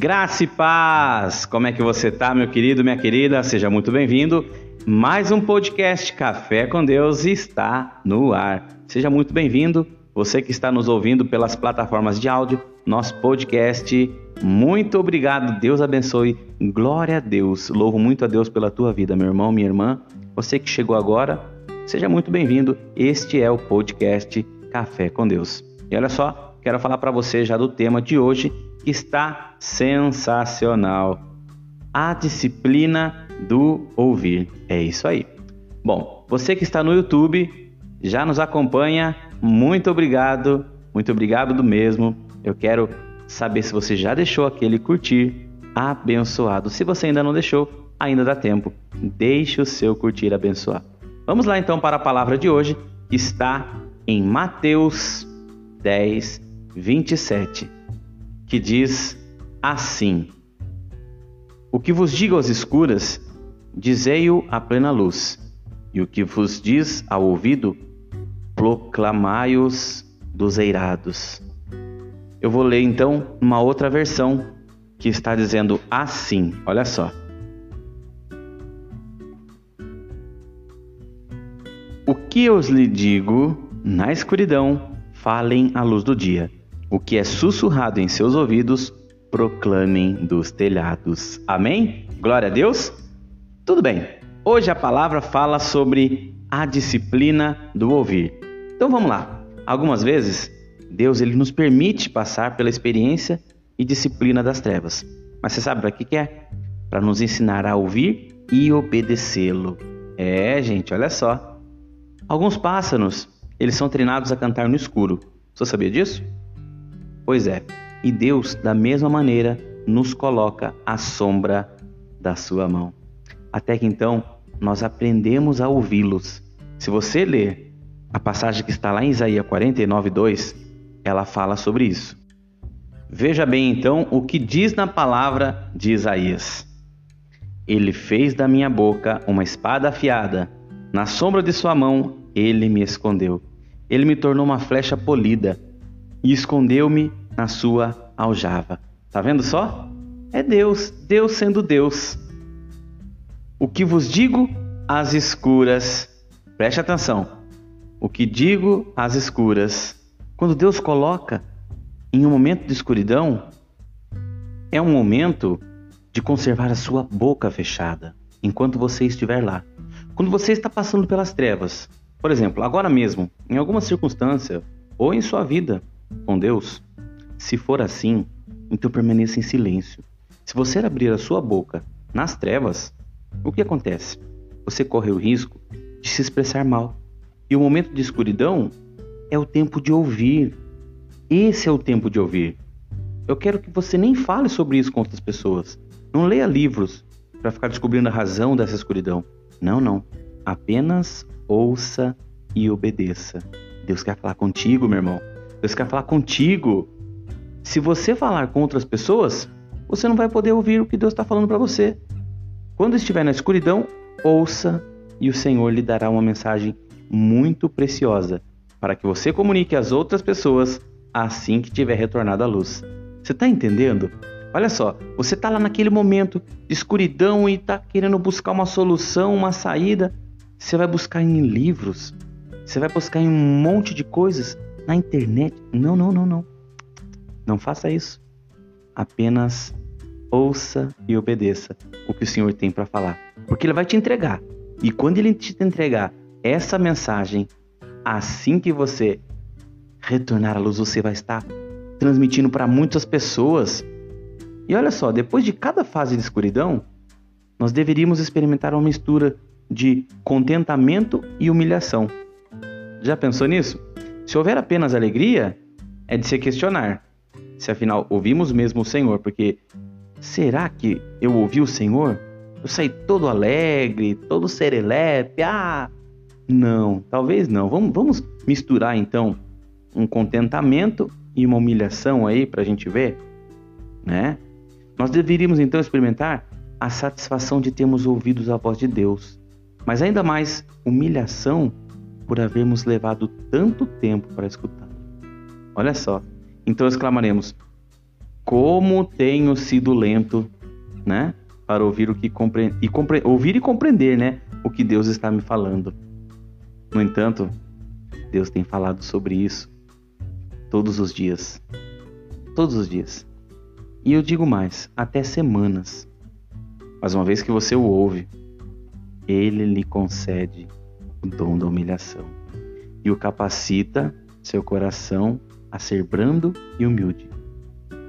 Graça e paz! Como é que você tá, meu querido, minha querida? Seja muito bem-vindo. Mais um podcast Café com Deus está no ar. Seja muito bem-vindo. Você que está nos ouvindo pelas plataformas de áudio, nosso podcast. Muito obrigado. Deus abençoe. Glória a Deus. Louvo muito a Deus pela tua vida, meu irmão, minha irmã. Você que chegou agora, seja muito bem-vindo. Este é o podcast Café com Deus. E olha só, quero falar para você já do tema de hoje, que está sensacional. A disciplina do ouvir. É isso aí. Bom, você que está no YouTube, já nos acompanha, muito obrigado, muito obrigado do mesmo. Eu quero saber se você já deixou aquele curtir abençoado. Se você ainda não deixou, ainda dá tempo. Deixe o seu curtir abençoado. Vamos lá então para a palavra de hoje, que está em Mateus 10, 27, que diz assim: O que vos digo às escuras, dizei-o à plena luz, e o que vos diz ao ouvido, proclamai-os dos eirados. Eu vou ler então uma outra versão que está dizendo assim: olha só. O que eu lhe digo na escuridão, falem à luz do dia. O que é sussurrado em seus ouvidos, proclamem dos telhados. Amém? Glória a Deus? Tudo bem. Hoje a palavra fala sobre a disciplina do ouvir. Então vamos lá. Algumas vezes Deus ele nos permite passar pela experiência e disciplina das trevas. Mas você sabe para que, que é? Para nos ensinar a ouvir e obedecê-lo. É, gente, olha só. Alguns pássaros eles são treinados a cantar no escuro. Você sabia disso? Pois é. E Deus, da mesma maneira, nos coloca à sombra da sua mão. Até que então nós aprendemos a ouvi-los. Se você ler a passagem que está lá em Isaías 49:2, ela fala sobre isso. Veja bem então o que diz na palavra de Isaías. Ele fez da minha boca uma espada afiada, na sombra de sua mão ele me escondeu. Ele me tornou uma flecha polida e escondeu-me na sua aljava. Tá vendo só? É Deus, Deus sendo Deus. O que vos digo às escuras, preste atenção. O que digo às escuras, quando Deus coloca em um momento de escuridão, é um momento de conservar a sua boca fechada enquanto você estiver lá. Quando você está passando pelas trevas, por exemplo, agora mesmo, em alguma circunstância ou em sua vida com Deus, se for assim, então permaneça em silêncio. Se você abrir a sua boca nas trevas, o que acontece? Você corre o risco de se expressar mal. E o momento de escuridão é o tempo de ouvir. Esse é o tempo de ouvir. Eu quero que você nem fale sobre isso com outras pessoas. Não leia livros para ficar descobrindo a razão dessa escuridão. Não, não. Apenas ouça e obedeça. Deus quer falar contigo, meu irmão. Deus quer falar contigo. Se você falar com outras pessoas, você não vai poder ouvir o que Deus está falando para você. Quando estiver na escuridão, ouça e o Senhor lhe dará uma mensagem muito preciosa para que você comunique às outras pessoas assim que tiver retornado à luz. Você está entendendo? Olha só, você está lá naquele momento de escuridão e está querendo buscar uma solução, uma saída. Você vai buscar em livros, você vai buscar em um monte de coisas na internet. Não, não, não, não. Não faça isso. Apenas ouça e obedeça o que o Senhor tem para falar, porque ele vai te entregar. E quando ele te entregar essa mensagem, assim que você retornar à luz, você vai estar transmitindo para muitas pessoas. E olha só, depois de cada fase de escuridão, nós deveríamos experimentar uma mistura de contentamento e humilhação. Já pensou nisso? Se houver apenas alegria, é de se questionar se afinal ouvimos mesmo o Senhor, porque será que eu ouvi o Senhor? Eu saí todo alegre, todo serelepe, ah, não, talvez não. Vamos, vamos misturar então um contentamento e uma humilhação aí para a gente ver, né? Nós deveríamos então experimentar a satisfação de termos ouvido a voz de Deus mas ainda mais humilhação por havermos levado tanto tempo para escutar. Olha só, então exclamaremos: como tenho sido lento, né? Para ouvir o que compre... e compre... ouvir e compreender, né? O que Deus está me falando. No entanto, Deus tem falado sobre isso todos os dias. Todos os dias. E eu digo mais, até semanas. Mas uma vez que você o ouve, ele lhe concede o dom da humilhação e o capacita seu coração a ser brando e humilde.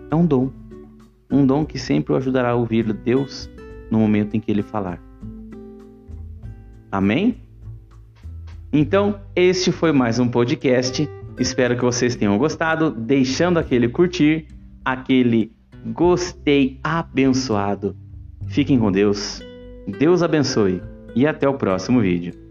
É um dom, um dom que sempre o ajudará a ouvir Deus no momento em que ele falar. Amém? Então, este foi mais um podcast. Espero que vocês tenham gostado, deixando aquele curtir, aquele gostei abençoado. Fiquem com Deus. Deus abençoe e até o próximo vídeo.